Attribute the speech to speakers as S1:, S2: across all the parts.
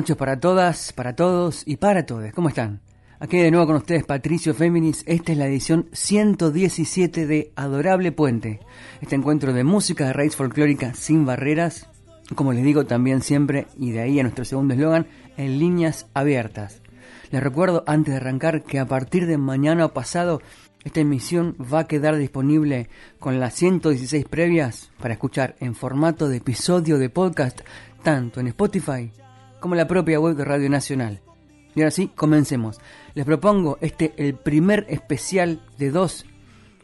S1: Noches para todas, para todos y para todos. ¿Cómo están? Aquí de nuevo con ustedes Patricio Féminis. Esta es la edición 117 de Adorable Puente. Este encuentro de música de raíz folclórica sin barreras. Como les digo también siempre, y de ahí a nuestro segundo eslogan, en líneas abiertas. Les recuerdo antes de arrancar que a partir de mañana pasado esta emisión va a quedar disponible con las 116 previas para escuchar en formato de episodio de podcast tanto en Spotify como la propia web de Radio Nacional. Y ahora sí, comencemos. Les propongo este, el primer especial de dos,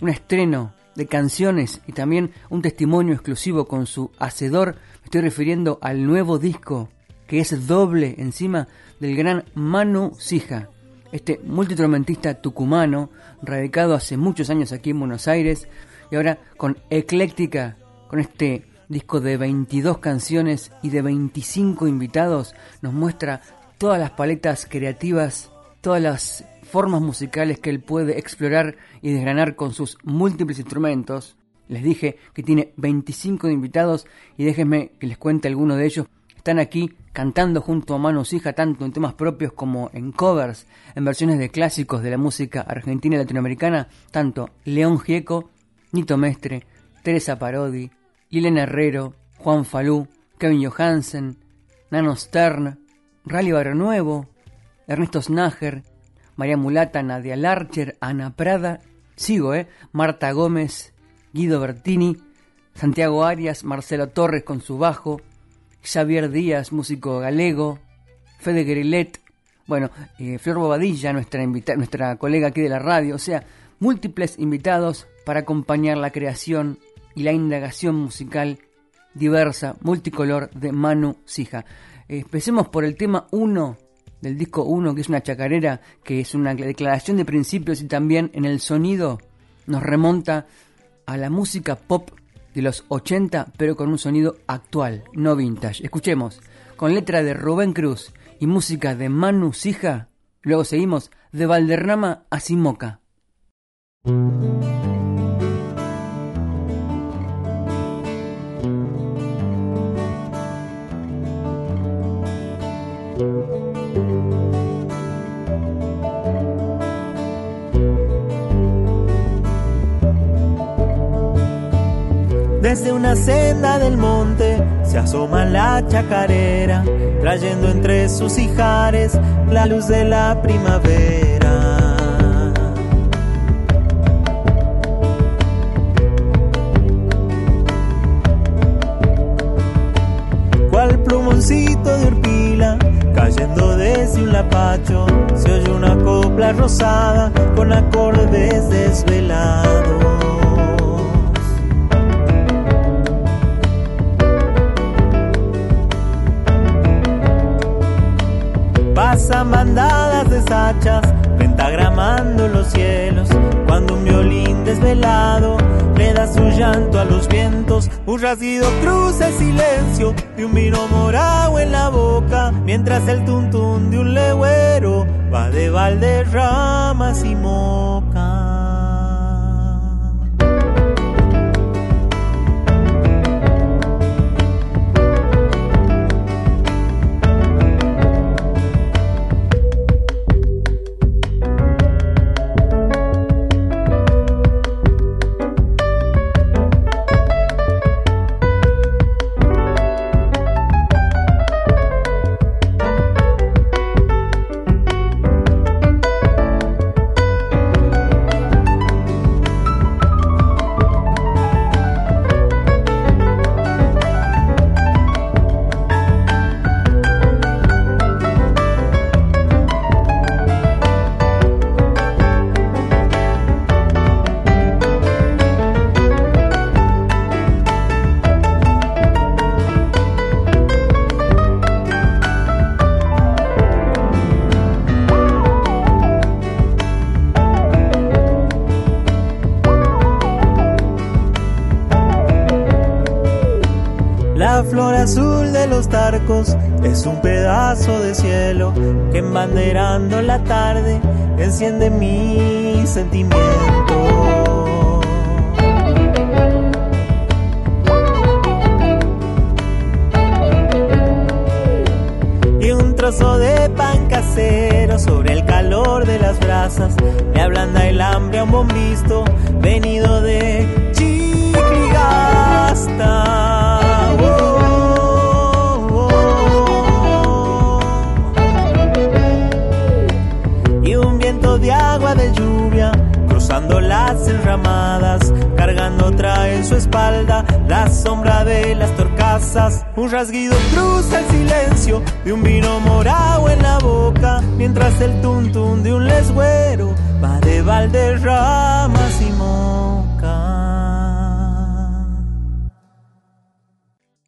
S1: un estreno de canciones y también un testimonio exclusivo con su hacedor. Me estoy refiriendo al nuevo disco que es doble encima del gran Manu Sija, este multitrompetista tucumano, radicado hace muchos años aquí en Buenos Aires y ahora con Ecléctica, con este disco de 22 canciones y de 25 invitados, nos muestra todas las paletas creativas, todas las formas musicales que él puede explorar y desgranar con sus múltiples instrumentos. Les dije que tiene 25 invitados y déjenme que les cuente algunos de ellos. Están aquí cantando junto a Manu Hija tanto en temas propios como en covers, en versiones de clásicos de la música argentina y latinoamericana, tanto León Gieco, Nito Mestre, Teresa Parodi, Liliana Herrero, Juan Falú, Kevin Johansen, Nano Stern, Rally Barrio Nuevo, Ernesto Snager, María Mulata, Nadia Larcher, Ana Prada, sigo, ¿eh? Marta Gómez, Guido Bertini, Santiago Arias, Marcelo Torres con su bajo, Xavier Díaz, músico galego, Fede Grillet, bueno, eh, Flor Bobadilla, nuestra, nuestra colega aquí de la radio, o sea, múltiples invitados para acompañar la creación y la indagación musical diversa, multicolor de Manu Sija. Empecemos por el tema 1 del disco 1, que es una chacarera, que es una declaración de principios y también en el sonido nos remonta a la música pop de los 80, pero con un sonido actual, no vintage. Escuchemos, con letra de Rubén Cruz y música de Manu Sija, luego seguimos de Valderrama a Simoca.
S2: Desde una senda del monte se asoma la chacarera, trayendo entre sus hijares la luz de la primavera. Cual plumoncito de urpila, cayendo desde un lapacho, se oye una copla rosada con acordes desvelados. Un rasguido cruza el silencio de un vino morado en la boca, mientras el tuntún de un legüero va de Valderramas y Moca. Flor azul de los tarcos es un pedazo de cielo que embanderando la tarde enciende mi sentimiento. de pan casero sobre el calor de las brasas le ablanda el hambre a un bombisto venido de espalda la sombra de las torcasas. Un rasguido cruza el silencio de un vino morado en la boca, mientras el tuntún de un lesguero va de Valderramas y Moca.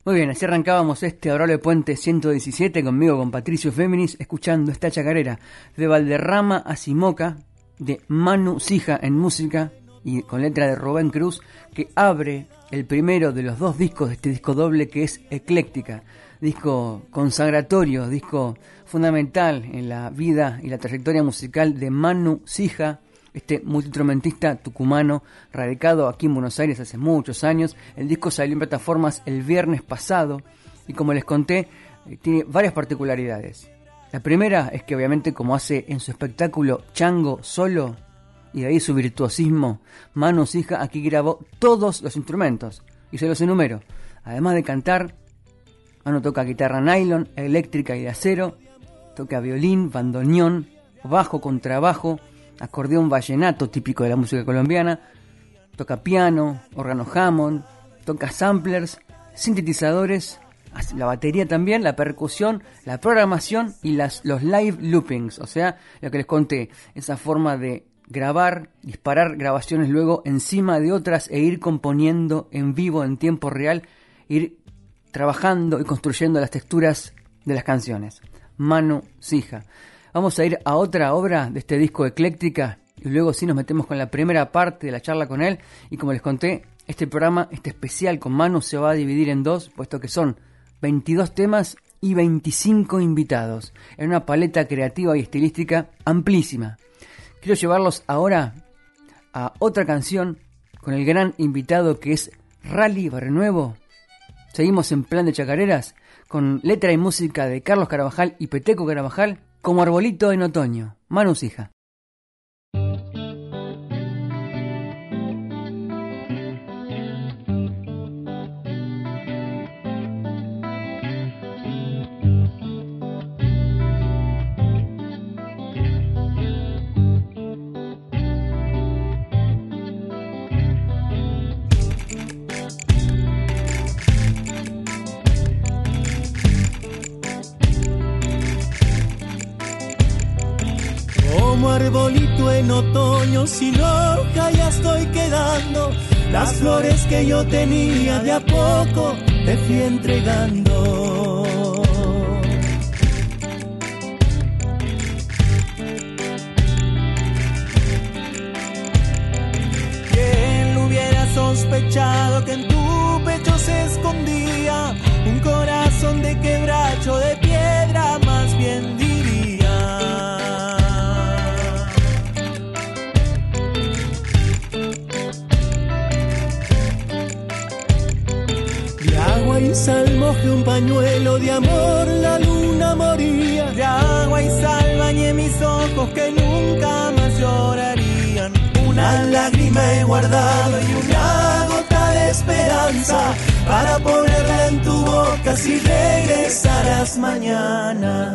S1: Muy bien, así arrancábamos este Adorable Puente 117 conmigo, con Patricio Féminis, escuchando esta chacarera de Valderrama a Simoca, de Manu Sija en música y con letra de Rubén Cruz, que abre el primero de los dos discos de este disco doble que es Ecléctica, disco consagratorio, disco fundamental en la vida y la trayectoria musical de Manu Sija, este multiinstrumentista tucumano radicado aquí en Buenos Aires hace muchos años. El disco salió en plataformas el viernes pasado y como les conté, eh, tiene varias particularidades. La primera es que obviamente como hace en su espectáculo Chango solo, y ahí su virtuosismo, Manu Sija aquí grabó todos los instrumentos, y se los enumero. Además de cantar, Manu toca guitarra nylon, eléctrica y de acero, toca violín, bandoneón, bajo, contrabajo, acordeón vallenato típico de la música colombiana, toca piano, órgano Hammond, toca samplers, sintetizadores, la batería también, la percusión, la programación y las, los live loopings, o sea, lo que les conté, esa forma de grabar, disparar grabaciones luego encima de otras e ir componiendo en vivo, en tiempo real, ir trabajando y construyendo las texturas de las canciones. Manu Sija. Vamos a ir a otra obra de este disco ecléctica y luego sí nos metemos con la primera parte de la charla con él y como les conté, este programa, este especial con Manu se va a dividir en dos, puesto que son 22 temas y 25 invitados, en una paleta creativa y estilística amplísima. Quiero llevarlos ahora a otra canción con el gran invitado que es Rally Barrenuevo. Seguimos en plan de chacareras con letra y música de Carlos Carabajal y Peteco Carabajal como arbolito en otoño. Manus hija.
S2: En otoño, sin hoja ya estoy quedando. Las flores que yo tenía de a poco te fui entregando. ¿Quién hubiera sospechado que en tu pecho se escondía un corazón de quebracho de piedra más bien moje un pañuelo de amor, la luna moría. De agua y sal bañé mis ojos que nunca más llorarían. Una lágrima he guardado y una gota de esperanza para ponerla en tu boca si regresarás mañana.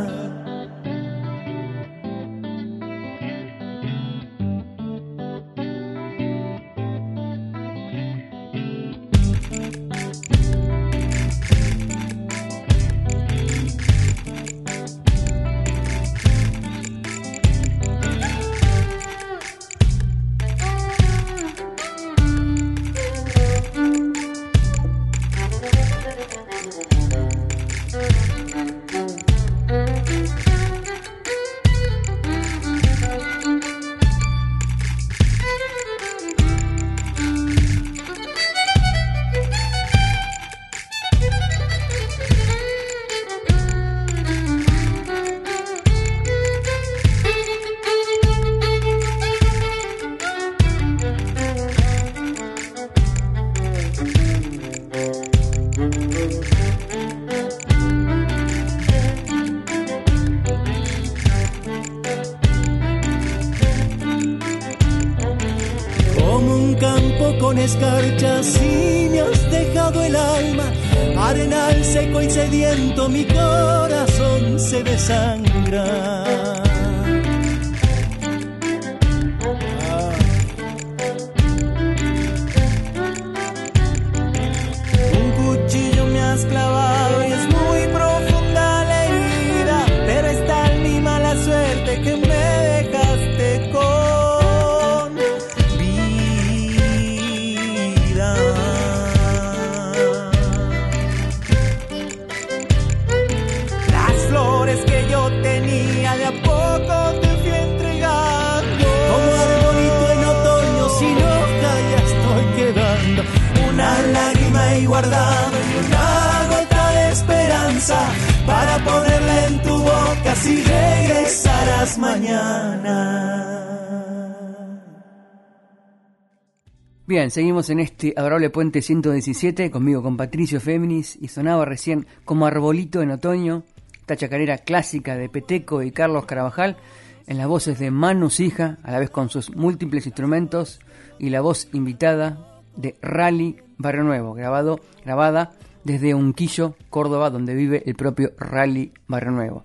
S1: Seguimos en este adorable puente 117, conmigo con Patricio Féminis, y sonaba recién como arbolito en otoño, esta chacarera clásica de Peteco y Carlos Carabajal, en las voces de Manu Sija, a la vez con sus múltiples instrumentos, y la voz invitada de Rally Barrio Nuevo, grabado, grabada desde Unquillo, Córdoba, donde vive el propio Rally Barrio Nuevo.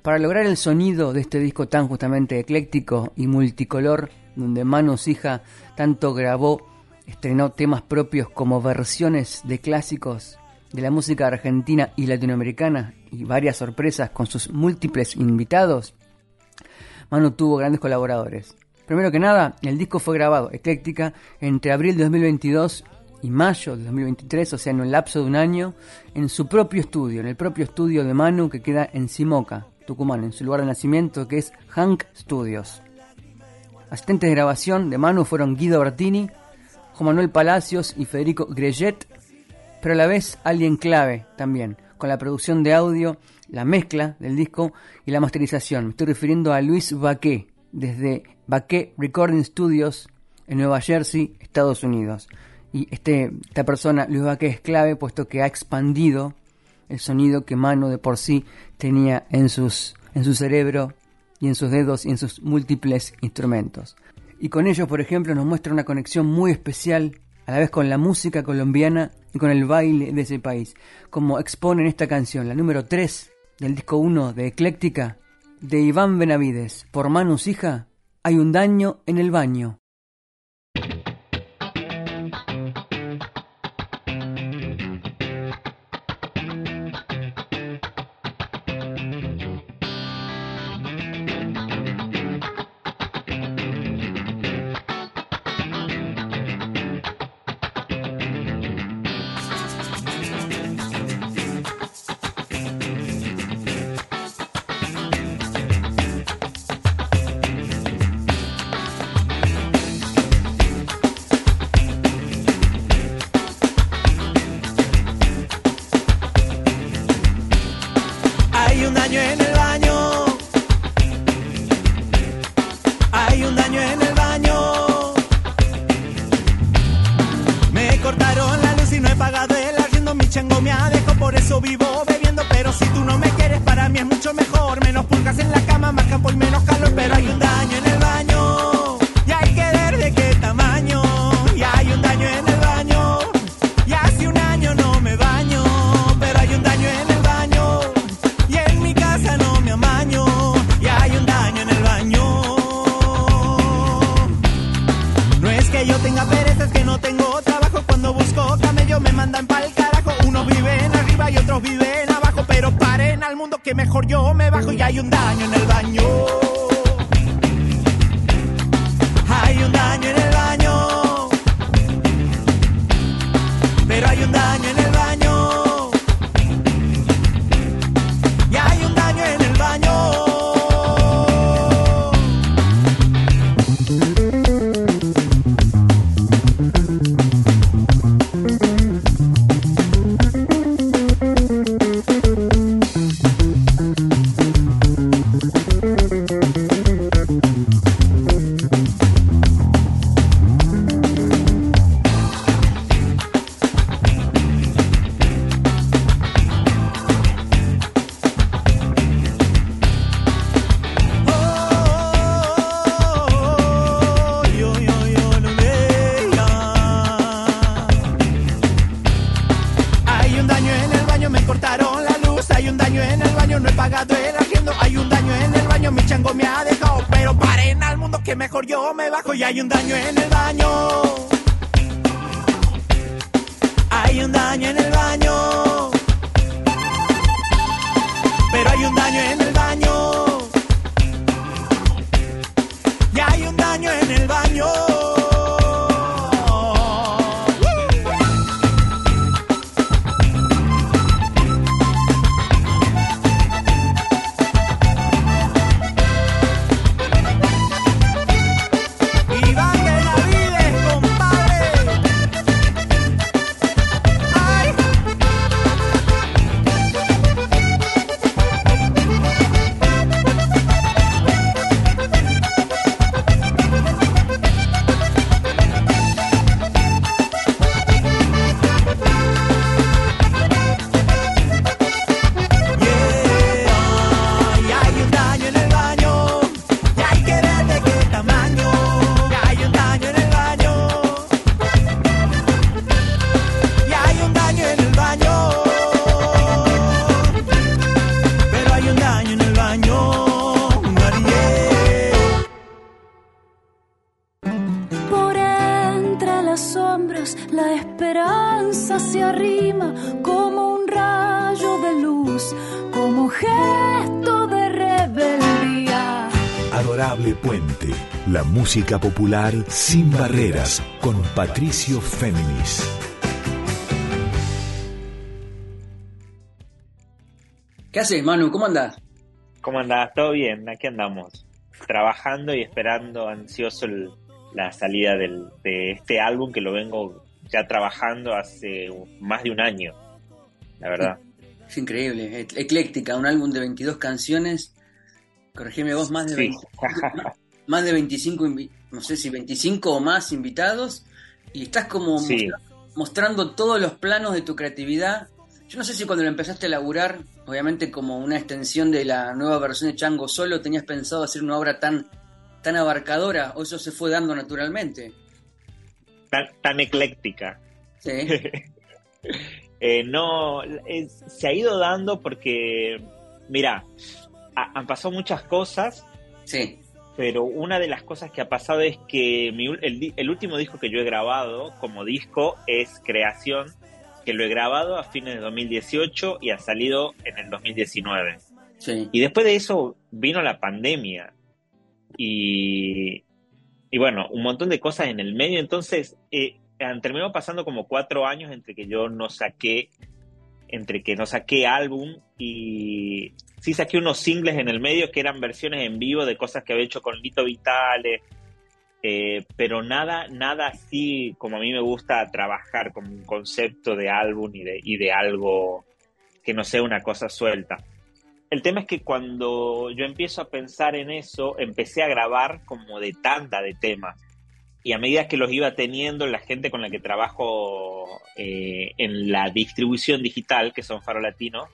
S1: Para lograr el sonido de este disco tan justamente ecléctico y multicolor, donde Manu Hija tanto grabó, estrenó temas propios como versiones de clásicos de la música argentina y latinoamericana y varias sorpresas con sus múltiples invitados, Manu tuvo grandes colaboradores. Primero que nada, el disco fue grabado ecléctica entre abril de 2022 y mayo de 2023, o sea, en un lapso de un año, en su propio estudio, en el propio estudio de Manu que queda en Simoca, Tucumán, en su lugar de nacimiento que es Hank Studios. Asistentes de grabación de Manu fueron Guido Bertini, Manuel Palacios y Federico Greget, pero a la vez alguien clave también, con la producción de audio, la mezcla del disco y la masterización. Me estoy refiriendo a Luis Baquet, desde Baquet Recording Studios en Nueva Jersey, Estados Unidos. Y este, esta persona, Luis Baquet, es clave puesto que ha expandido el sonido que Manu de por sí tenía en, sus, en su cerebro y en sus dedos y en sus múltiples instrumentos. Y con ellos, por ejemplo, nos muestra una conexión muy especial a la vez con la música colombiana y con el baile de ese país, como expone en esta canción, la número 3 del disco 1 de Ecléctica, de Iván Benavides, por Manu Hija, hay un daño en el baño.
S2: Hay un daño en el baño, mi chango me ha dejado. Pero paren al mundo que mejor yo me bajo y hay un daño en el baño. Hay un daño en el baño. Pero hay un daño en el baño. Y hay un daño en el baño.
S3: Música popular sin barreras con Patricio Féminis.
S1: ¿Qué haces, Manu? ¿Cómo andás?
S4: ¿Cómo andás? ¿Todo bien? Aquí andamos. Trabajando y esperando ansioso el- la salida del- de este álbum que lo vengo ya trabajando hace más de un año. La verdad.
S1: Es increíble, ecléctica, un álbum de 22 canciones. Corregime vos, más de,
S4: Sí.
S1: 20 más de 25, invi- no sé si 25 o más invitados. Y estás como
S4: Sí.
S1: mostrando todos los planos de tu creatividad. Yo no sé si cuando lo empezaste a laburar, obviamente como una extensión de la nueva versión de Chango Solo, tenías pensado hacer una obra tan, tan abarcadora, o eso se fue dando naturalmente.
S4: Tan, tan ecléctica.
S1: Sí,
S4: Eh, no, es- se ha ido dando porque, mira, ha- han pasado muchas cosas,
S1: sí,
S4: pero una de las cosas que ha pasado es que mi el, el último disco que yo he grabado como disco es Creación, que lo he grabado a fines de 2018 y ha salido en el 2019.
S1: sí.
S4: Y después de eso vino la pandemia y, y bueno, un montón de cosas en el medio. Entonces, eh, han terminado pasando como cuatro años entre que yo no saqué, entre que no saqué álbum y sí saqué unos singles en el medio que eran versiones en vivo de cosas que había hecho con Lito Vitale, eh, pero nada, nada así como a mí me gusta trabajar como un concepto de álbum y de, y de algo que no sea una cosa suelta. El tema es que cuando yo empiezo a pensar en eso, empecé a grabar como de tanda de temas. Y a medida que los iba teniendo, la gente con la que trabajo eh, en la distribución digital, que son Faro Latino,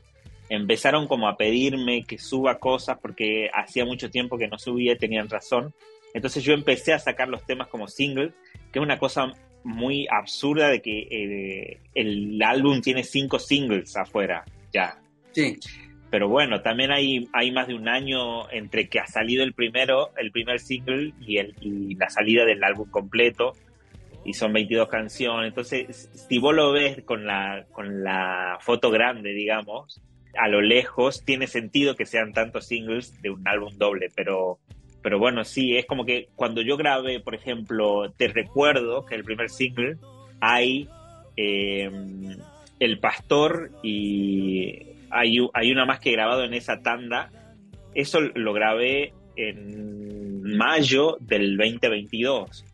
S4: empezaron como a pedirme que suba cosas porque hacía mucho tiempo que no subía y tenían razón. Entonces yo empecé a sacar los temas como single, que es una cosa muy absurda de que eh, el álbum tiene cinco singles afuera ya.
S1: Sí,
S4: Pero bueno, también hay, hay más de un año entre que ha salido el primero, el primer single y, el, y la salida del álbum completo. Y son 22 canciones. Entonces, si vos lo ves con la, con la foto grande, digamos, a lo lejos, tiene sentido que sean tantos singles de un álbum doble. Pero, pero bueno, sí, es como que cuando yo grabé, por ejemplo, Te Recuerdo, que es el primer single, hay eh, El Pastor y hay, hay una más que he grabado en esa tanda. Eso lo grabé en mayo del 2022.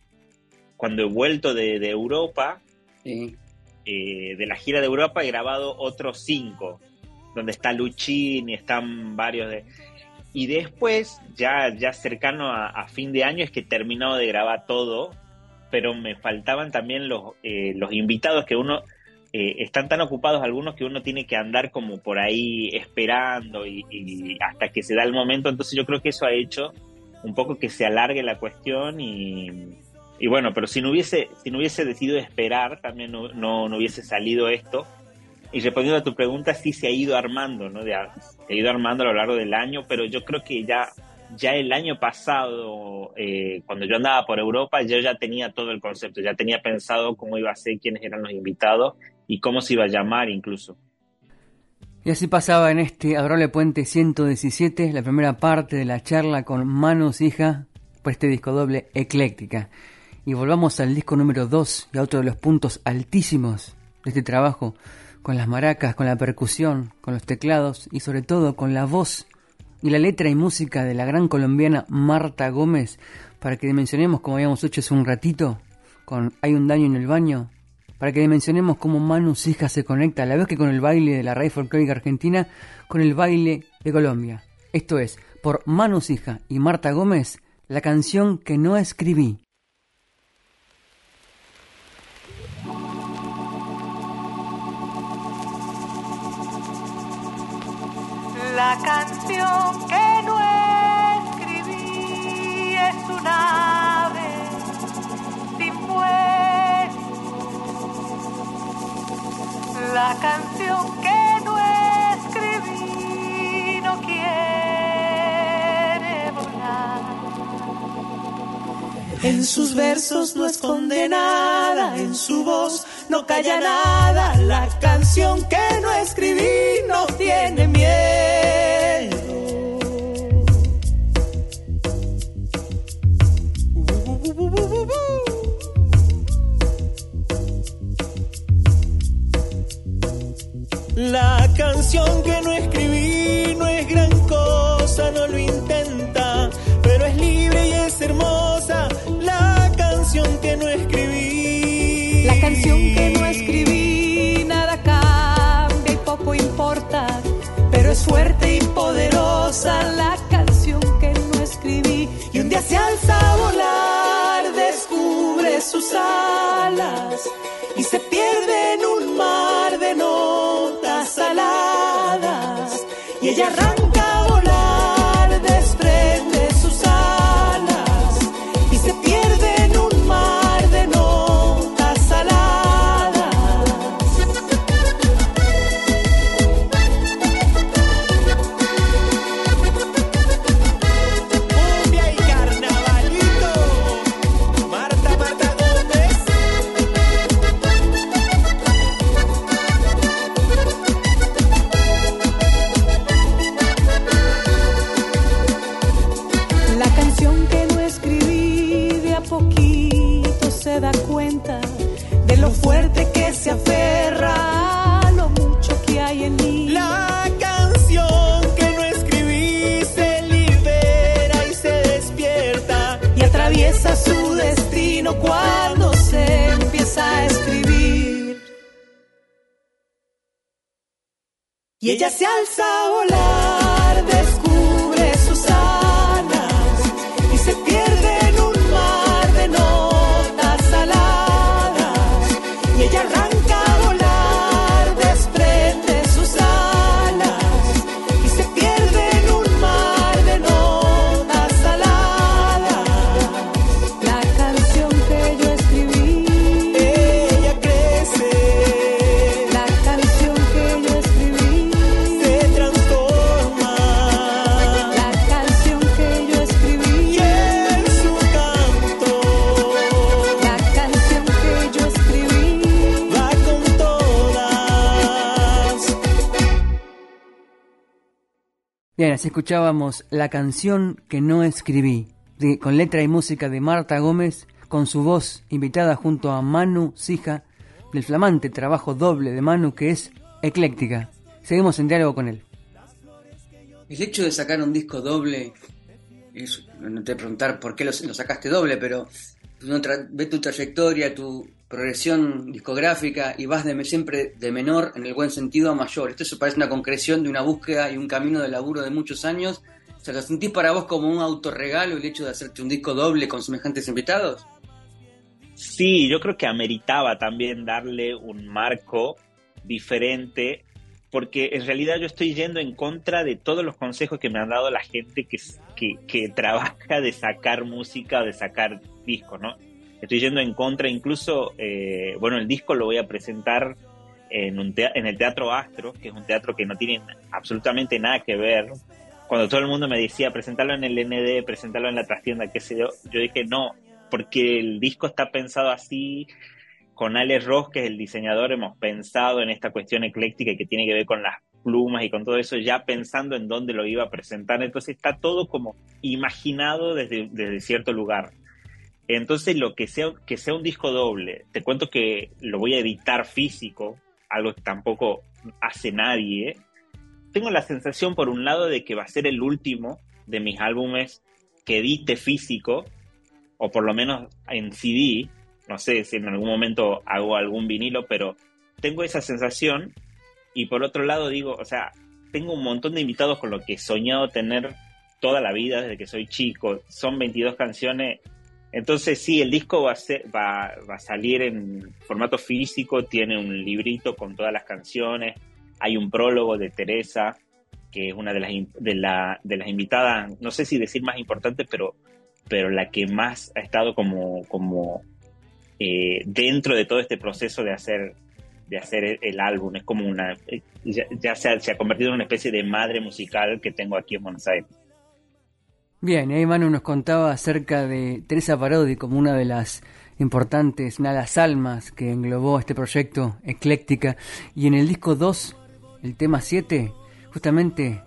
S4: Cuando he vuelto de, de Europa,
S1: sí.
S4: eh, de la gira de Europa, he grabado otros cinco, donde está Luchín y están varios de... Y después, ya, ya cercano a, fin de año, es que he terminado de grabar todo, pero me faltaban también los, eh, los invitados que uno eh, están tan ocupados algunos que uno tiene que andar como por ahí esperando y, y hasta que se da el momento. Entonces yo creo que eso ha hecho un poco que se alargue la cuestión y, y bueno, pero si no hubiese, si no hubiese decidido esperar, también no, no, no hubiese salido esto. Y respondiendo a tu pregunta, sí se ha ido armando, ¿no? se ha ido armando a lo largo del año, pero yo creo que ya, ya el año pasado, eh, cuando yo andaba por Europa, yo ya tenía todo el concepto, ya tenía pensado cómo iba a ser, quiénes eran los invitados y cómo se iba a llamar incluso.
S1: Y así pasaba en este Adorable Puente 117, la primera parte de la charla con Manos Hija por este disco doble Ecléctica. Y volvamos al disco número 2 y a otro de los puntos altísimos de este trabajo, con las maracas, con la percusión, con los teclados y sobre todo con la voz y la letra y música de la gran colombiana Marta Gómez, para que dimensionemos, como habíamos hecho hace un ratito, con Hay un daño en el baño, para que dimensionemos cómo Manu Hija se conecta a la vez que con el baile de la raíz folclórica argentina, con el baile de Colombia. Esto es, por Manu Hija y Marta Gómez, la canción que no escribí.
S5: La canción que no escribí es un ave sin vuelo. La canción que no escribí no quiere volar. En sus versos no esconde nada, en su voz no calla nada. La canción que no escribí no tiene miedo. La canción que no escribí no es gran cosa, no lo intenta, pero es libre y es hermosa. La canción que no escribí.
S2: La canción que no escribí, nada cambia y poco importa, pero es fuerte y poderosa la
S1: Escuchábamos la canción que no escribí, de- con letra y música de Marta Gómez, con su voz invitada junto a Manu Sija, del flamante trabajo doble de Manu que es Ecléctica. Seguimos en diálogo con él. El hecho de sacar un disco doble, es, no te voy a preguntar por qué lo, sacaste doble, pero ve tu trayectoria, tu progresión discográfica y vas de, siempre de menor en el buen sentido a mayor. Esto se parece una concreción de una búsqueda y un camino de laburo de muchos años. O sea, ¿lo sentís para vos como un autorregalo el hecho de hacerte un disco doble con semejantes invitados?
S4: Sí, yo creo que ameritaba también darle un marco diferente, porque en realidad yo estoy yendo en contra de todos los consejos que me han dado la gente que, que, que trabaja de sacar música, de sacar discos, ¿no? Estoy yendo en contra, incluso, eh, bueno, el disco lo voy a presentar en, un en el Teatro Astro, que es un teatro que no tiene absolutamente nada que ver. Cuando todo el mundo me decía, presentarlo en el ND, presentarlo en la trastienda, qué sé yo, yo dije, no, porque el disco está pensado así, con Alex Ross, que es el diseñador, hemos pensado en esta cuestión ecléctica que tiene que ver con las plumas y con todo eso, ya pensando en dónde lo iba a presentar. Entonces está todo como imaginado desde, desde cierto lugar. Entonces, lo que sea, que sea un disco doble, te cuento que lo voy a editar físico, algo que tampoco hace nadie. Tengo la sensación, por un lado, de que va a ser el último de mis álbumes que edite físico, o por lo menos en CD. No sé si en algún momento hago algún vinilo, pero tengo esa sensación. Y por otro lado, digo, o sea, tengo un montón de invitados con lo que he soñado tener toda la vida desde que soy chico. Son 22 canciones entonces sí, el disco va a, salir en formato físico, tiene un librito con todas las canciones, hay un prólogo de Teresa, que es una de las, de, la, de las invitadas, no sé si decir más importante, pero, pero la que más ha estado como eh, dentro de todo este proceso de hacer, de hacer el álbum. Es como una, eh, ya, se, ha, convertido en una especie de madre musical que tengo aquí en Buenos Aires.
S6: Bien, ahí Manu nos contaba acerca de Teresa Parodi como una de las importantes, las almas que englobó este proyecto ecléctica. Y en el disco 2, el tema 7, justamente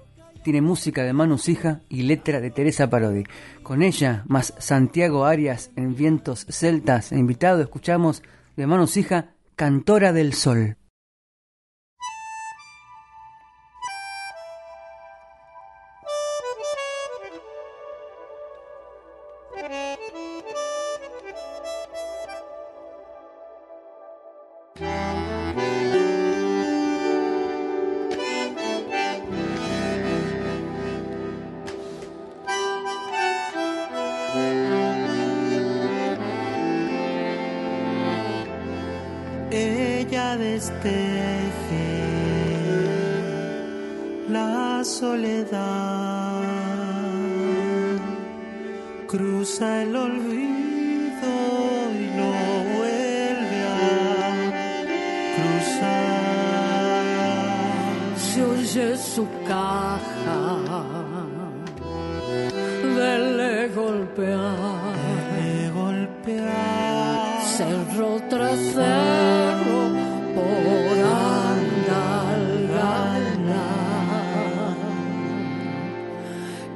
S6: tiene música de Manu Sija y letra de Teresa Parodi. Con ella, más Santiago Arias en Vientos Celtas e invitado, escuchamos de Manu Sija, Cantora del Sol.
S2: ella desteje la soledad, cruza el olvido y lo vuelve a cruzar.
S6: Se oye su caja, dele golpear. por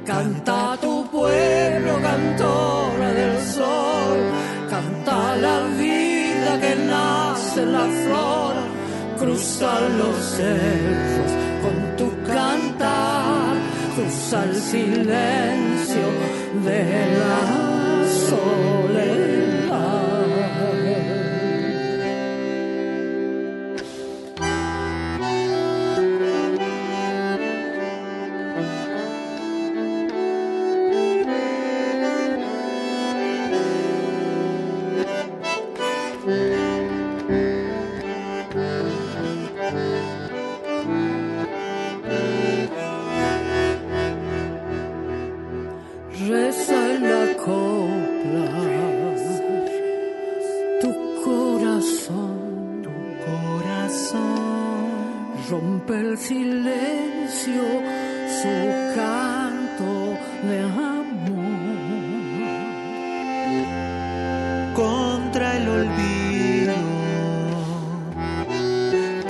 S6: Canta tu pueblo, cantora del sol, canta la vida que nace en la flor, cruza los cerros con tu cantar, cruza el silencio de la soledad.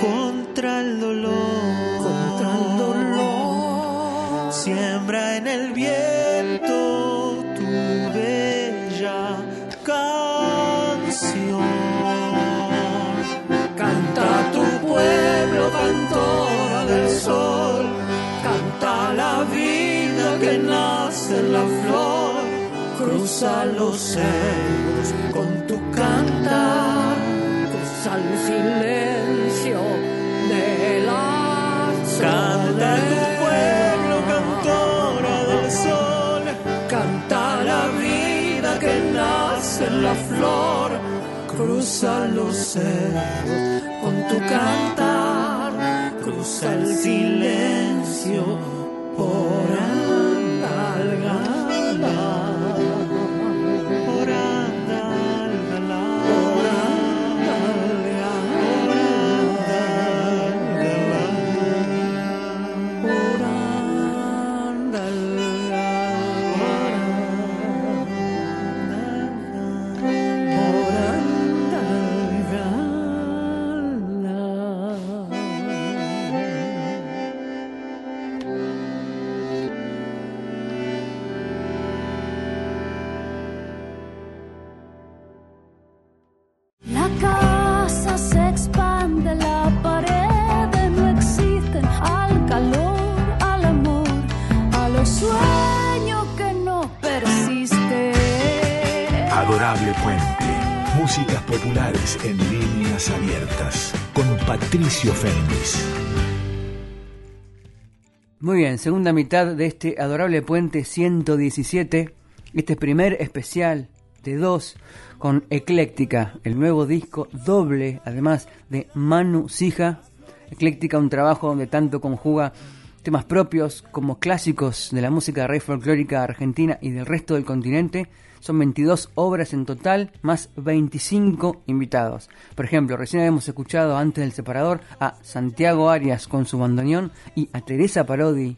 S2: contra el dolor, contra el dolor, siembra en el viento tu bella canción.
S6: Canta tu pueblo, cantora del sol, canta la vida que
S2: nace en la flor,
S6: cruza los
S2: cerros
S6: al silencio de la Canta tu pueblo, cantora
S2: del sol.
S6: Canta la vida que nace en la flor.
S2: Cruza los cerros
S6: con tu cantar. Cruza el
S2: silencio por ahí.
S3: Músicas populares en líneas abiertas con Patricio Féminis.
S1: Muy bien, segunda mitad de este adorable puente 117, este primer especial de dos con Ecléctica, el nuevo disco doble, además de Manu Sija. Ecléctica, un trabajo donde tanto conjuga temas propios como clásicos de la música rey folclórica argentina y del resto del continente. Son 22 obras en total, más 25 invitados. Por ejemplo, recién habíamos escuchado antes del separador a Santiago Arias con su bandoneón y a Teresa Parodi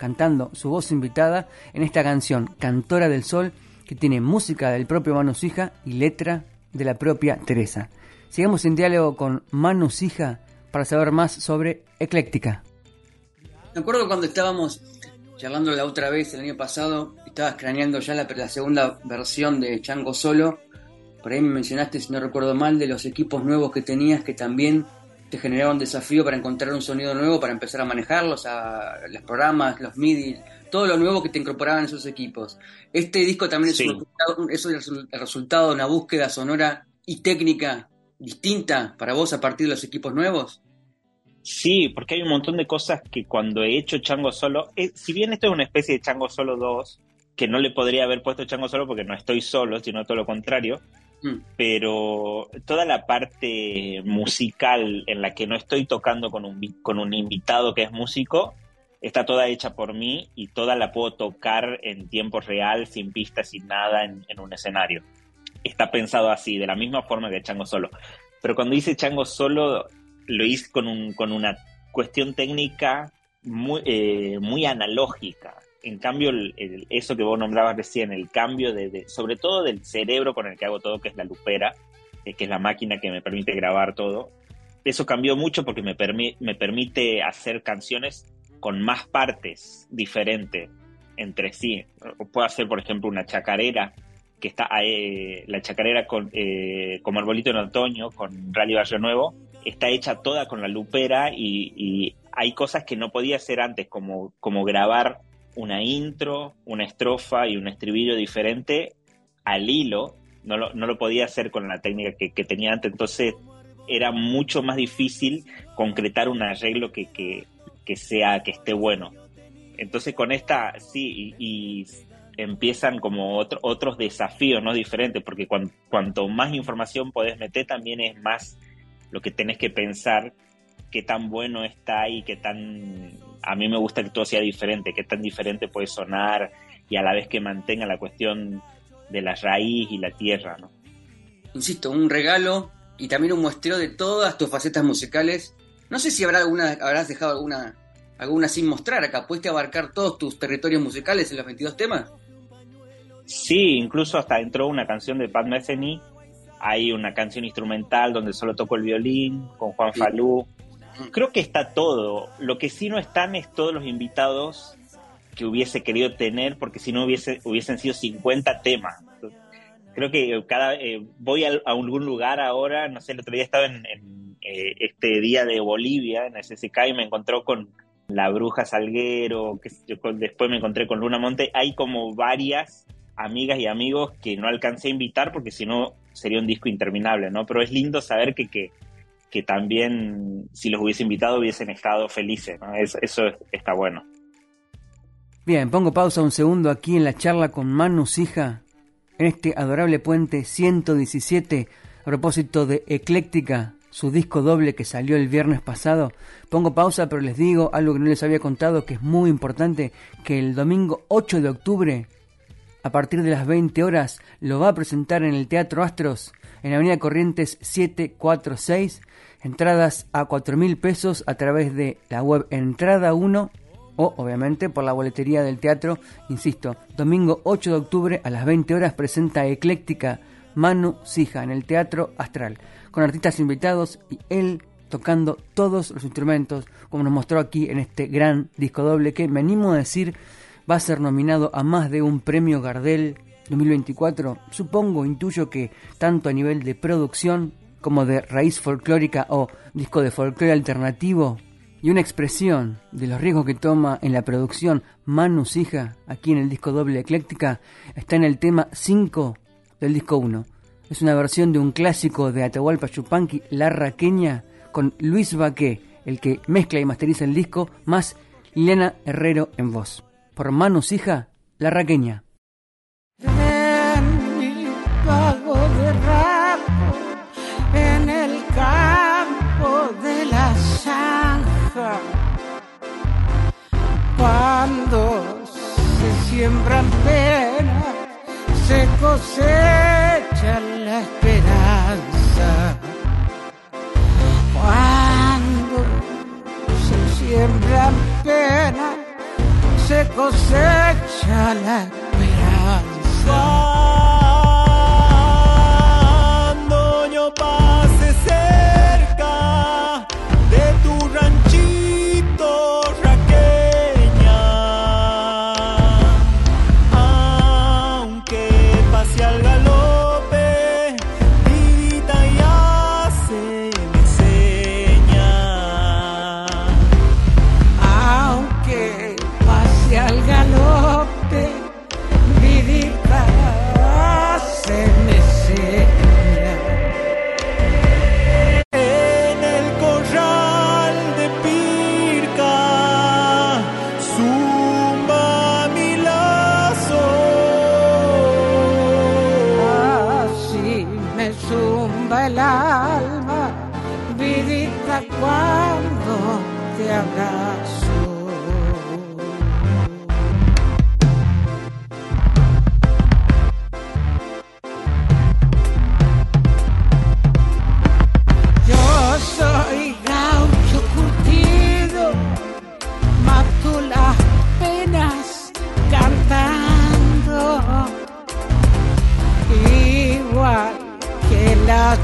S1: cantando su voz invitada en esta canción Cantora del Sol que tiene música del propio Manu Sija y letra de la propia Teresa. Sigamos en diálogo con Manu Sija para saber más sobre Ecléctica. Me acuerdo cuando estábamos charlando la otra vez el año pasado, estabas craneando ya la, segunda versión de Chango Solo. Por ahí me mencionaste, si no recuerdo mal, de los equipos nuevos que tenías que también te generaron desafío para encontrar un sonido nuevo, para empezar a manejarlos, a los programas, los MIDI, todo lo nuevo que te incorporaban esos equipos. Este disco también es, es el resultado de una búsqueda sonora y técnica distinta para vos a partir de los equipos nuevos.
S4: Sí, porque hay un montón de cosas que cuando he hecho Chango Solo, eh, si bien esto es una especie de Chango Solo 2, que no le podría haber puesto Chango Solo porque no estoy solo, sino todo lo contrario, mm. pero toda la parte musical en la que no estoy tocando con un, con un invitado que es músico, está toda hecha por mí y toda la puedo tocar en tiempo real, sin pistas, sin nada, en, en un escenario. Está pensado así, de la misma forma que Chango Solo. Pero cuando hice Chango Solo, lo hice con, un, con una cuestión técnica muy, eh, muy analógica. En cambio, eso que vos nombrabas recién, el cambio de, sobre todo del cerebro con el que hago todo, que es la lupera, eh, que es la máquina que me permite grabar todo, eso cambió mucho porque me, me permite hacer canciones con más partes diferentes entre sí. Puedo hacer, por ejemplo, una chacarera, que está eh, la chacarera con, como arbolito en otoño, con Rally Barrio Nuevo, está hecha toda con la lupera y, hay cosas que no podía hacer antes, como, como grabar una intro, una estrofa y un estribillo diferente al hilo. No lo, no lo podía hacer con la técnica que, tenía antes, entonces era mucho más difícil concretar un arreglo que, que, sea, que esté bueno. Entonces con esta, sí, y, empiezan como otros desafíos, ¿no? Diferentes, porque cuanto más información podés meter, también es más lo que tenés que pensar qué tan bueno está y qué tan... A mí me gusta que todo sea diferente, qué tan diferente puede sonar y a la vez que mantenga la cuestión de la raíz y la tierra, ¿no?
S1: Insisto, un regalo y también un muestreo de todas tus facetas musicales. No sé si habrá alguna, habrás dejado alguna, alguna sin mostrar acá. ¿Puedes abarcar todos tus territorios musicales en los 22 temas?
S4: Sí, incluso hasta entró una canción de Pat Metheny hay una canción instrumental donde solo toco el violín con Juan Falú. Creo que está todo. Lo que sí no están es todos los invitados que hubiese querido tener, porque si no hubiese, hubiesen sido 50 temas. Creo que cada eh, voy a, algún lugar ahora, no sé, el otro día estaba en, eh, este día de Bolivia, en el CCK, y me encontró con la Bruja Salguero, que después me encontré con Luna Monte. Hay como varias amigas y amigos que no alcancé a invitar porque si no sería un disco interminable, ¿no? Pero es lindo saber que, que, que también si los hubiese invitado hubiesen estado felices, ¿no? eso está bueno.
S1: Bien, pongo pausa un segundo aquí en la charla con Manu Sija, en este adorable puente 117, a propósito de Ecléctica, su disco doble que salió el viernes pasado. Pongo pausa, pero les digo algo que no les había contado, que es muy importante, que el domingo 8 de octubre a partir de las 20 horas lo va a presentar en el Teatro Astros en Avenida Corrientes 746. Entradas a 4 mil pesos a través de la web Entrada 1 o obviamente por la boletería del teatro. Insisto, domingo 8 de octubre a las 20 horas presenta Ecléctica Manu Sija en el Teatro Astral, con artistas invitados y él tocando todos los instrumentos, como nos mostró aquí en este gran disco doble que me animo a decir va a ser nominado a más de un premio Gardel 2024, supongo, intuyo que tanto a nivel de producción como de raíz folclórica o disco de folclore alternativo y una expresión de los riesgos que toma en la producción Manu Sija, aquí en el disco doble ecléctica, está en el tema 5 del disco 1. Es una versión de un clásico de Atahualpa Chupanqui, La Raqueña, con Luis Baqué, el que mezcla y masteriza el disco, más Liliana Herrero en voz. Por manos hija, La Raqueña.
S7: En mi pago de rapo, en el campo de la zanja, cuando se siembran penas, se cosecha la esperanza. Cuando se siembran se cosecha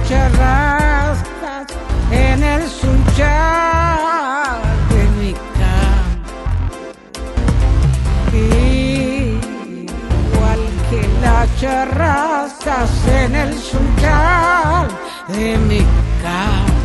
S7: charrascas en el sunchal de mi campo. Igual que las charrascas en el sunchal de mi campo.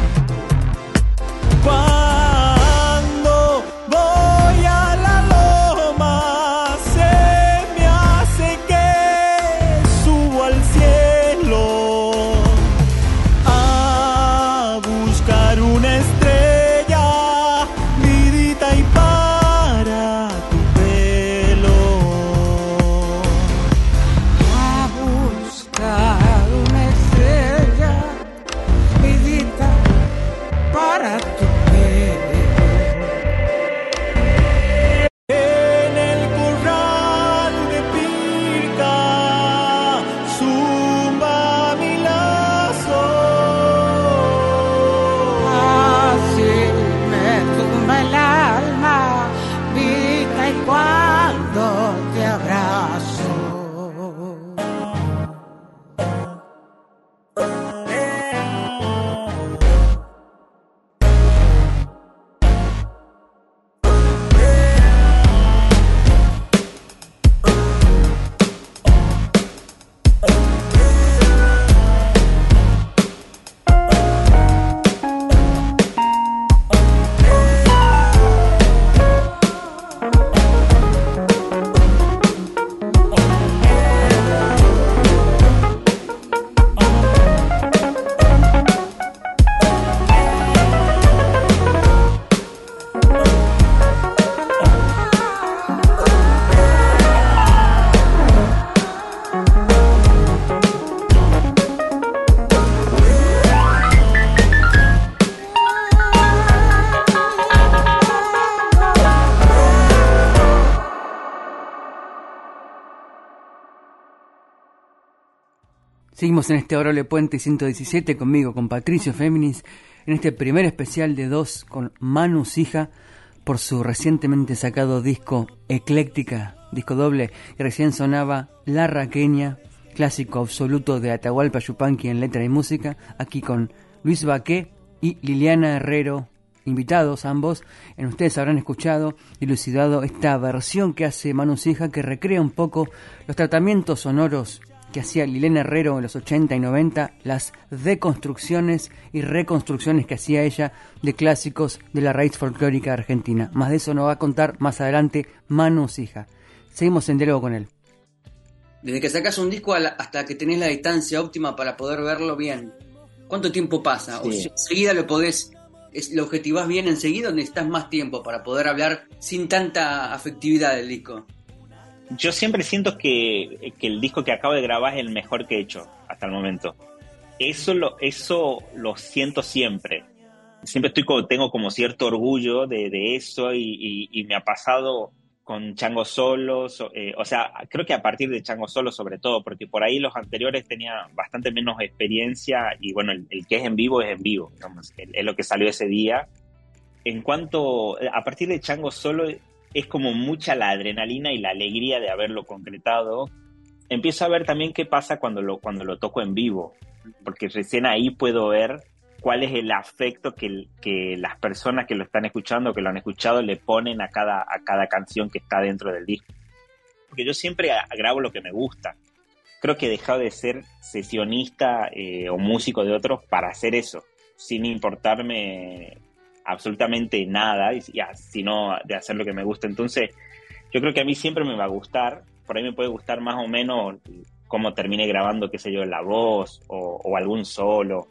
S1: Seguimos en este Orole Puente 117 conmigo, con Patricio Féminis, en este primer especial de dos con Manu Sija por su recientemente sacado disco Ecléctica, disco doble, y recién sonaba La Raqueña, clásico absoluto de Atahualpa Yupanqui en letra y música, aquí con Luis Baqué y Liliana Herrero, invitados ambos, en ustedes habrán escuchado y lucidado esta versión que hace Manu Sija que recrea un poco los tratamientos sonoros que hacía Liliana Herrero en los 80 y 90, las deconstrucciones y reconstrucciones que hacía ella de clásicos de la raíz folclórica argentina. Más de eso nos va a contar más adelante Manu Sija. Seguimos en diálogo con él. Desde que sacas un disco hasta que tenés la distancia óptima para poder verlo bien. ¿Cuánto tiempo pasa? ¿O si enseguida lo podés, lo objetivás bien enseguida o necesitas más tiempo para poder hablar sin tanta afectividad del disco?
S4: Yo siempre siento que, que el disco que acabo de grabar es el mejor que he hecho hasta el momento. Eso lo, eso lo siento siempre. Siempre estoy tengo como cierto orgullo de, eso y, me ha pasado con Chango Solo, eh, o sea, creo que a partir de Chango Solo sobre todo, porque por ahí los anteriores tenían bastante menos experiencia y bueno, el, que es en vivo es en vivo, es lo que salió ese día. En cuanto, a partir de Chango Solo es como mucha la adrenalina y la alegría de haberlo concretado. Empiezo a ver también qué pasa cuando lo, cuando lo toco en vivo, porque recién ahí puedo ver cuál es el afecto que, que las personas que lo están escuchando, que lo han escuchado, le ponen a cada, a cada canción que está dentro del disco. Porque yo siempre grabo lo que me gusta. Creo que he dejado de ser sesionista eh, o músico de otros para hacer eso, sin importarme absolutamente nada, sino de hacer lo que me gusta. Entonces, yo creo que a mí siempre me va a gustar, por ahí me puede gustar más o menos cómo termine grabando, qué sé yo, la voz o, o algún solo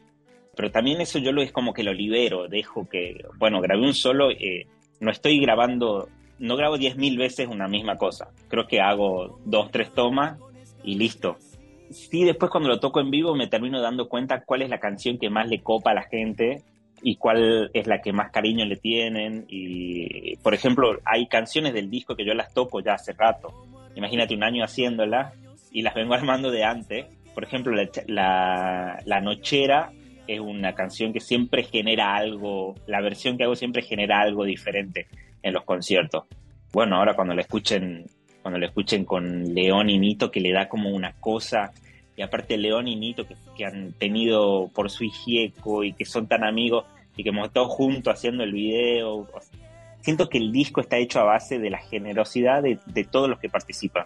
S4: pero también eso yo lo es como que lo libero, dejo que, bueno, grabé un solo, eh, no estoy grabando, no grabo 10.000 veces una misma cosa, creo que hago dos, tres tomas y listo. Sí, después cuando lo toco en vivo me termino dando cuenta cuál es la canción que más le copa a la gente y cuál es la que más cariño le tienen. Y, por ejemplo, hay canciones del disco que yo las toco ya hace rato. Imagínate un año haciéndolas y las vengo armando de antes. Por ejemplo, la, la, la nochera es una canción que siempre genera algo, la versión que hago siempre genera algo diferente en los conciertos. Bueno, ahora cuando la escuchen, cuando la escuchen con León y Nito, que le da como una cosa, y aparte León y Nito que, han tenido por su hijieco y que son tan amigos y que hemos estado juntos haciendo el video. Siento que el disco está hecho a base de la generosidad de, de todos los que participan.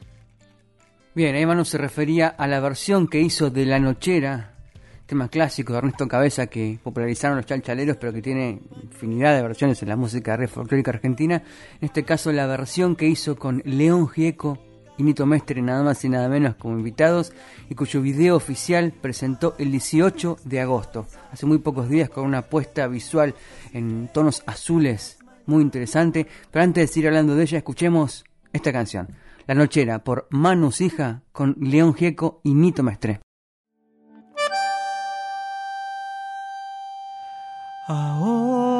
S1: Bien, ahí Manu se refería a la versión que hizo de La Nochera tema clásico de Ernesto Cabeza que popularizaron los chalchaleros, pero que tiene infinidad de versiones en la música red folclórica argentina. En este caso, la versión que hizo con León Gieco y Nito Mestre, nada más y nada menos como invitados, y cuyo video oficial presentó el 18 de agosto, hace muy pocos días, con una puesta visual en tonos azules muy interesante. Pero antes de seguir hablando de ella, escuchemos esta canción. La Nochera por Manus Hija con León Gieco y Nito Mestre.
S2: Ahora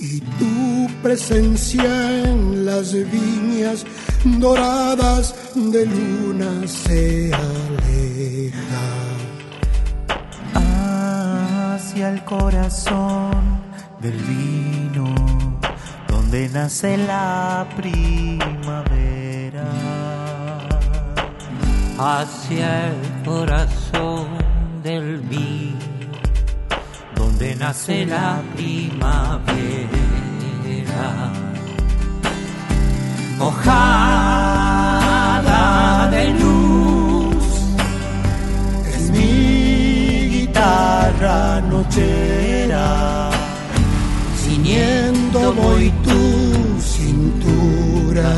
S8: Y tu presencia en las viñas doradas de luna se aleja.
S2: Hacia el corazón del vino donde nace la primavera.
S7: Hacia el corazón del vino, donde nace la primavera. Mojada de luz,
S2: es mi guitarra nochera,
S8: ciñendo voy tu cintura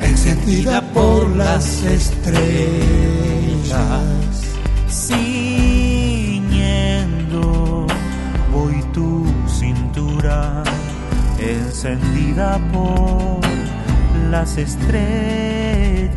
S8: encendida por las estrellas.
S2: Encendida por las estrellas.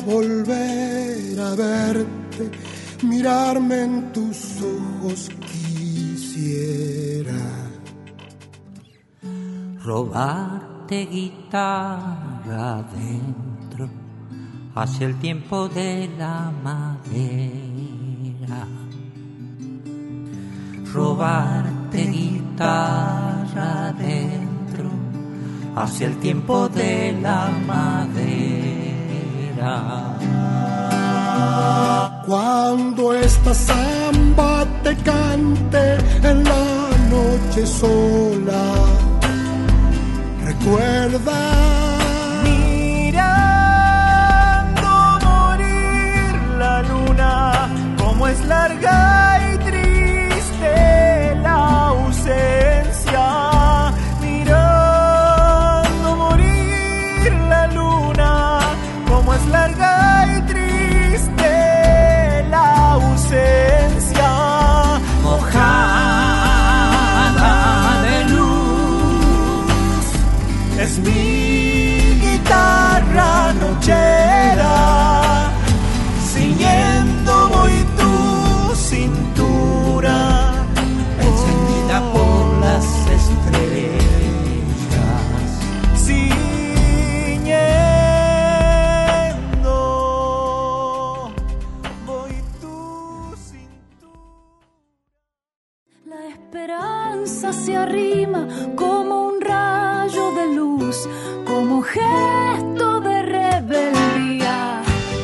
S8: Volver a verte, mirarme en tus ojos quisiera.
S9: Robarte guitarra dentro hacia el tiempo de la madera. Robarte guitarra dentro hacia el tiempo de la madera.
S8: Cuando esta samba te cante en la noche sola, recuerda.
S2: Mirando morir la luna, como es larga y triste la ausencia. Como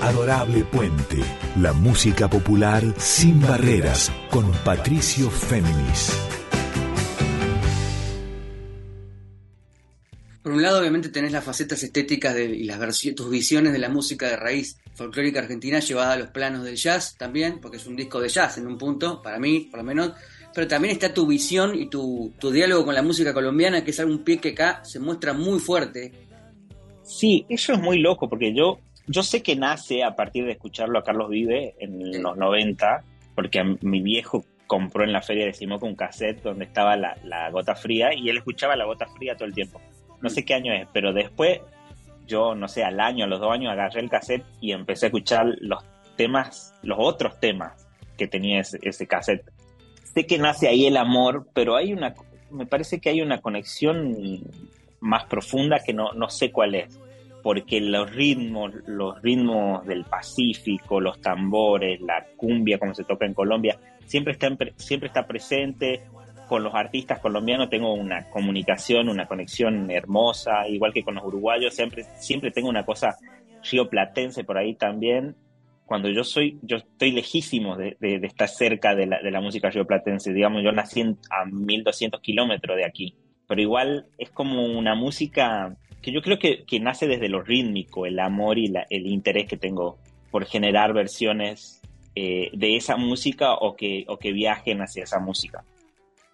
S3: Adorable Puente, la música popular sin barreras con Patricio Féminis.
S1: Por un lado, obviamente, tenés las facetas estéticas de- y las tus visiones de la música de raíz folclórica argentina llevada a los planos del jazz también, porque es un disco de jazz en un punto, para mí, por lo menos. Pero también está tu visión y tu, tu diálogo con la música colombiana, que es algún pie que acá se muestra muy fuerte.
S4: Sí, eso es muy loco porque yo, yo sé que nace a partir de escucharlo a Carlos Vive en los 90, porque a mi viejo compró en la feria de Simoca un cassette donde estaba la, la gota fría y él escuchaba la gota fría todo el tiempo. No sé qué año es, pero después yo, no sé, al año, a los dos años agarré el cassette y empecé a escuchar los temas, los otros temas que tenía ese, ese cassette. Sé que nace ahí el amor, pero hay una, me parece que hay una conexión más profunda que no, no sé cuál es porque los ritmos, los ritmos del Pacífico, los tambores, la cumbia como se toca en Colombia, siempre está, siempre está presente. Con los artistas colombianos tengo una comunicación, una conexión hermosa, igual que con los uruguayos, siempre, siempre tengo una cosa rioplatense por ahí también. Cuando yo soy, yo estoy lejísimo de, de- de estar cerca de la, de la música rioplatense, digamos, yo nací a 1200 kilómetros de aquí, pero igual es como una música que yo creo que, que nace desde lo rítmico, el amor y la- el interés que tengo por generar versiones eh, de esa música o que, o que viajen hacia esa música.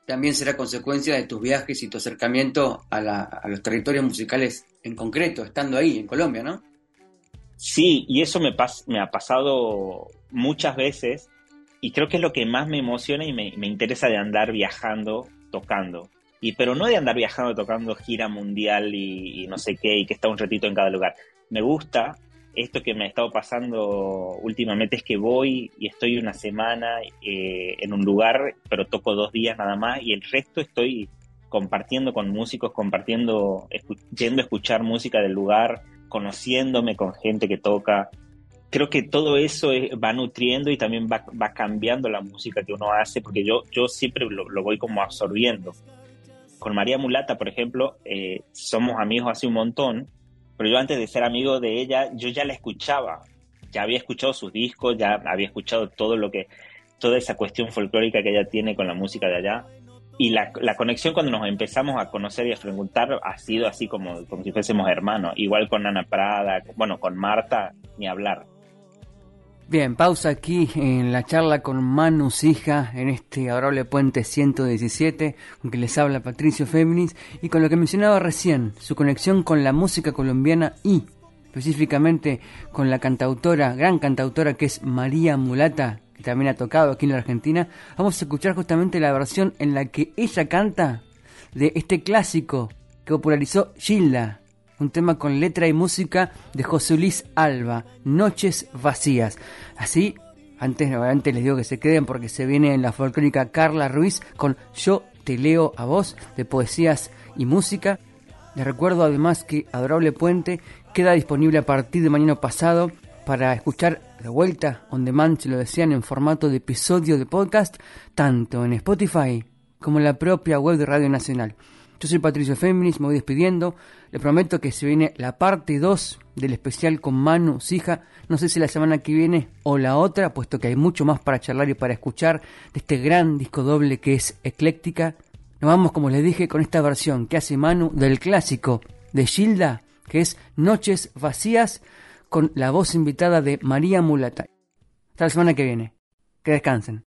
S1: También será consecuencia de tus viajes y tu acercamiento a, la- a los territorios musicales en concreto, estando ahí, en Colombia, ¿no?
S4: Sí, y eso me, pas- me ha pasado muchas veces y creo que es lo que más me emociona y me, me interesa de andar viajando, tocando. Y, pero no de andar viajando, tocando gira mundial y, y no sé qué, y que está un ratito en cada lugar. Me gusta esto que me ha estado pasando últimamente es que voy y estoy una semana eh, en un lugar, pero toco dos días nada más y el resto estoy compartiendo con músicos, compartiendo, escu- yendo a escuchar música del lugar, conociéndome con gente que toca. Creo que todo eso es- va nutriendo y también va, va cambiando la música que uno hace, porque yo, yo siempre lo, lo voy como absorbiendo. Con María Mulata, por ejemplo, eh, somos amigos hace un montón, pero yo antes de ser amigo de ella, yo ya la escuchaba. Ya había escuchado sus discos, ya había escuchado todo lo que, toda esa cuestión folclórica que ella tiene con la música de allá. Y la, conexión cuando nos empezamos a conocer y a frecuentar ha sido así como, como si fuésemos hermanos. Igual con Ana Prada, bueno, con Marta, ni hablar.
S1: Bien, pausa aquí en la charla con Manu Sija en este adorable puente 117, con que les habla Patricio Féminis, y con lo que mencionaba recién, su conexión con la música colombiana y específicamente con la cantautora, gran cantautora que es María Mulata, que también ha tocado aquí en la Argentina, vamos a escuchar justamente la versión en la que ella canta de este clásico que popularizó Gilda un tema con letra y música de José Luis Alba, Noches Vacías. Así, antes, antes les digo que se queden porque se viene en la folclórica Carla Ruiz con Yo te leo a vos, de poesías y música. Les recuerdo además que Adorable Puente queda disponible a partir de mañana pasado para escuchar de vuelta on demand, lo desean, en formato de episodio de podcast, tanto en Spotify como en la propia web de Radio Nacional. Yo soy Patricio Féminis, me voy despidiendo. Le prometo que se viene la parte 2 del especial con Manu Sija. No sé si la semana que viene o la otra, puesto que hay mucho más para charlar y para escuchar de este gran disco doble que es Ecléctica. Nos vamos, como les dije, con esta versión que hace Manu del clásico de Gilda, que es Noches Vacías, con la voz invitada de María Mulata. Hasta la semana que viene. Que descansen.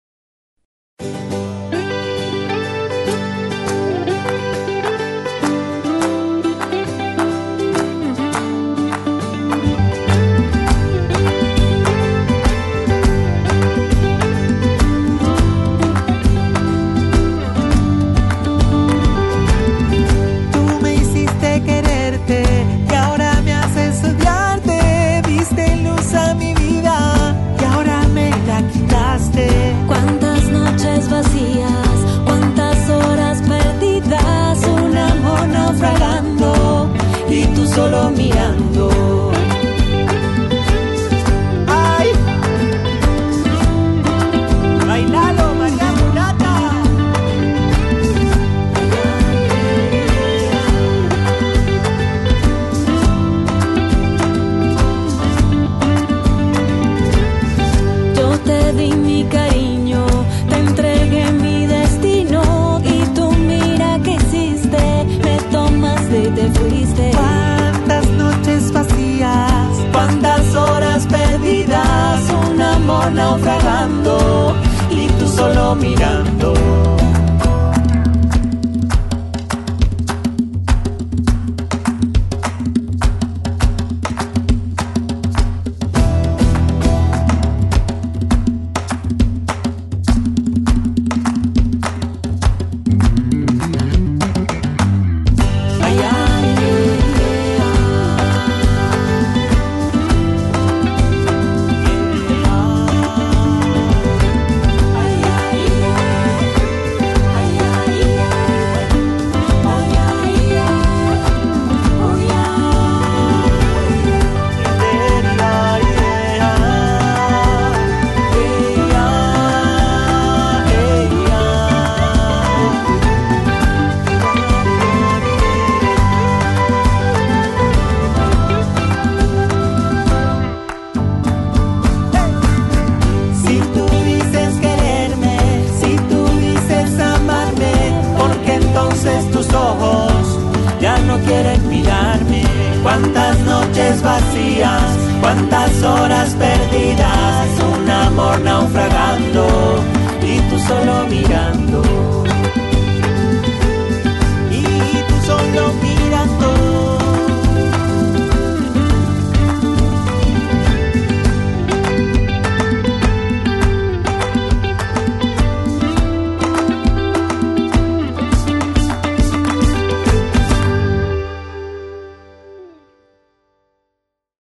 S2: Mirando.